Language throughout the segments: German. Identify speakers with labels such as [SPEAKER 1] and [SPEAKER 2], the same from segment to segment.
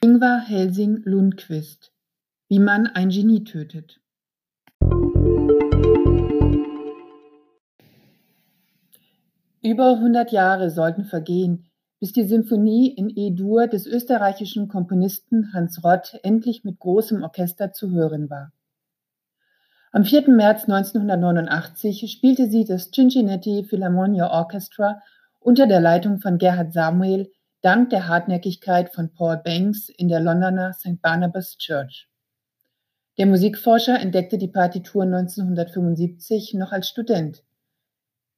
[SPEAKER 1] Ingvar Helsing Lundquist Wie man ein Genie tötet Über hundert Jahre sollten vergehen, bis die Symphonie in E-Dur des österreichischen Komponisten Hans Rott endlich mit großem Orchester zu hören war. Am 4. März 1989 spielte sie das Cincinnati Philharmonia Orchestra unter der Leitung von Gerhard Samuel dank der Hartnäckigkeit von Paul Banks in der Londoner St. Barnabas Church. Der Musikforscher entdeckte die Partitur 1975 noch als Student.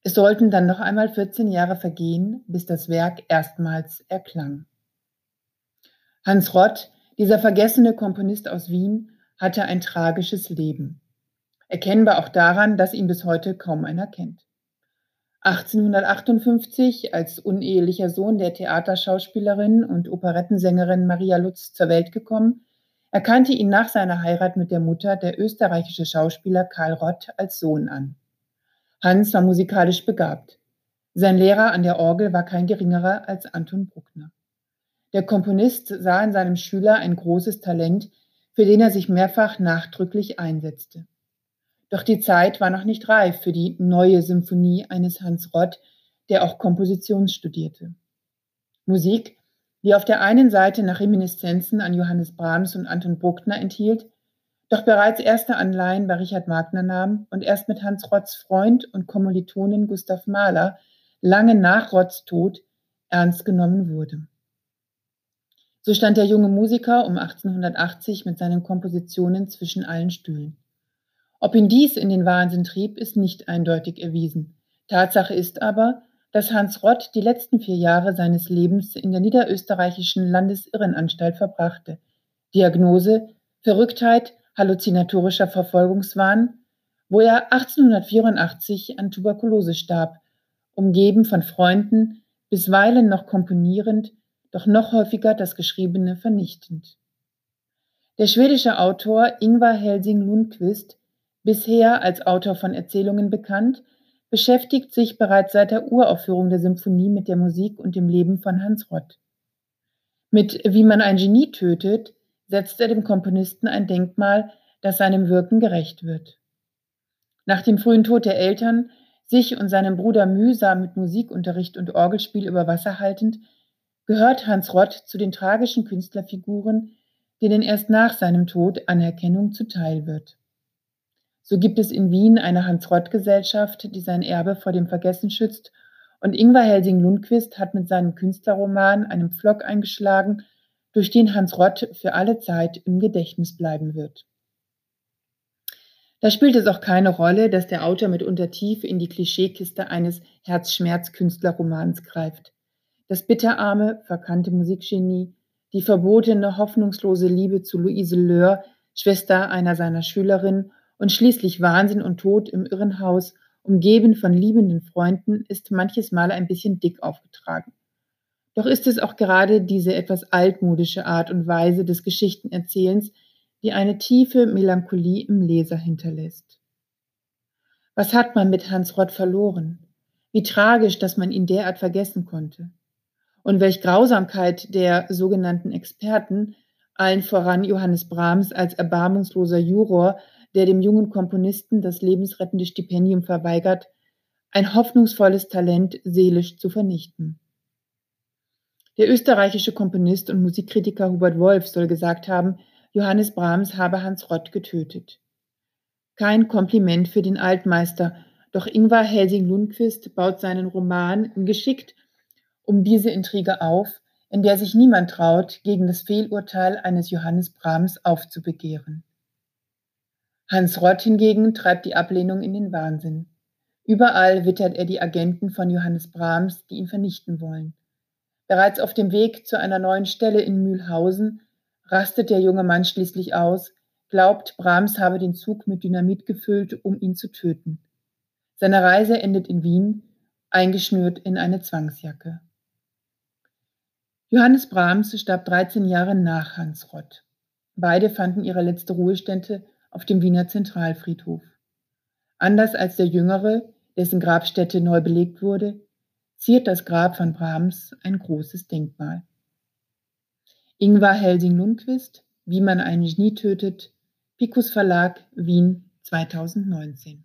[SPEAKER 1] Es sollten dann noch einmal 14 Jahre vergehen, bis das Werk erstmals erklang. Hans Rott, dieser vergessene Komponist aus Wien, hatte ein tragisches Leben. Erkennbar auch daran, dass ihn bis heute kaum einer kennt. 1858 als unehelicher Sohn der Theaterschauspielerin und Operettensängerin Maria Lutz zur Welt gekommen, erkannte ihn nach seiner Heirat mit der Mutter der österreichische Schauspieler Karl Rott als Sohn an. Hans war musikalisch begabt. Sein Lehrer an der Orgel war kein geringerer als Anton Bruckner. Der Komponist sah in seinem Schüler ein großes Talent, für den er sich mehrfach nachdrücklich einsetzte. Doch die Zeit war noch nicht reif für die neue Symphonie eines Hans Rott, der auch Komposition studierte. Musik, die auf der einen Seite nach Reminiszenzen an Johannes Brahms und Anton Bruckner enthielt, doch bereits erste Anleihen bei Richard Wagner nahm und erst mit Hans Rotts Freund und Kommilitonin Gustav Mahler lange nach Rotts Tod ernst genommen wurde. So stand der junge Musiker um 1880 mit seinen Kompositionen zwischen allen Stühlen. Ob ihn dies in den Wahnsinn trieb, ist nicht eindeutig erwiesen. Tatsache ist aber, dass Hans Rott die letzten vier Jahre seines Lebens in der niederösterreichischen Landesirrenanstalt verbrachte. Diagnose Verrücktheit, halluzinatorischer Verfolgungswahn, wo er 1884 an Tuberkulose starb, umgeben von Freunden, bisweilen noch komponierend, doch noch häufiger das Geschriebene vernichtend. Der schwedische Autor Ingvar Helsing Lundqvist bisher als Autor von Erzählungen bekannt, beschäftigt sich bereits seit der Uraufführung der Symphonie mit der Musik und dem Leben von Hans Rott. Mit Wie man ein Genie tötet, setzt er dem Komponisten ein Denkmal, das seinem Wirken gerecht wird. Nach dem frühen Tod der Eltern, sich und seinem Bruder mühsam mit Musikunterricht und Orgelspiel über Wasser haltend, gehört Hans Rott zu den tragischen Künstlerfiguren, denen erst nach seinem Tod Anerkennung zuteil wird. So gibt es in Wien eine Hans-Rott-Gesellschaft, die sein Erbe vor dem Vergessen schützt. Und Ingvar Helsing-Lundquist hat mit seinem Künstlerroman einen Pflock eingeschlagen, durch den Hans Rott für alle Zeit im Gedächtnis bleiben wird. Da spielt es auch keine Rolle, dass der Autor mitunter tief in die Klischeekiste eines Herzschmerz-Künstlerromans greift. Das bitterarme, verkannte Musikgenie, die verbotene, hoffnungslose Liebe zu Luise Löhr, Schwester einer seiner Schülerinnen und schließlich Wahnsinn und Tod im Irrenhaus, umgeben von liebenden Freunden, ist manches Mal ein bisschen dick aufgetragen. Doch ist es auch gerade diese etwas altmodische Art und Weise des Geschichtenerzählens, die eine tiefe Melancholie im Leser hinterlässt. Was hat man mit Hans Rott verloren? Wie tragisch, dass man ihn derart vergessen konnte. Und welch Grausamkeit der sogenannten Experten, allen voran Johannes Brahms als erbarmungsloser Juror, der dem jungen Komponisten das lebensrettende Stipendium verweigert, ein hoffnungsvolles Talent seelisch zu vernichten. Der österreichische Komponist und Musikkritiker Hubert Wolf soll gesagt haben, Johannes Brahms habe Hans Rott getötet. Kein Kompliment für den Altmeister, doch Ingvar Helsing-Lundquist baut seinen Roman geschickt um diese Intrige auf, in der sich niemand traut, gegen das Fehlurteil eines Johannes Brahms aufzubegehren. Hans Rott hingegen treibt die Ablehnung in den Wahnsinn. Überall wittert er die Agenten von Johannes Brahms, die ihn vernichten wollen. Bereits auf dem Weg zu einer neuen Stelle in Mühlhausen rastet der junge Mann schließlich aus, glaubt, Brahms habe den Zug mit Dynamit gefüllt, um ihn zu töten. Seine Reise endet in Wien, eingeschnürt in eine Zwangsjacke. Johannes Brahms starb 13 Jahre nach Hans Rott. Beide fanden ihre letzte Ruhestätte auf dem Wiener Zentralfriedhof. Anders als der jüngere, dessen Grabstätte neu belegt wurde, ziert das Grab von Brahms ein großes Denkmal. Ingvar Helsing-Lundquist, Wie man ein Genie tötet, Picus Verlag, Wien 2019.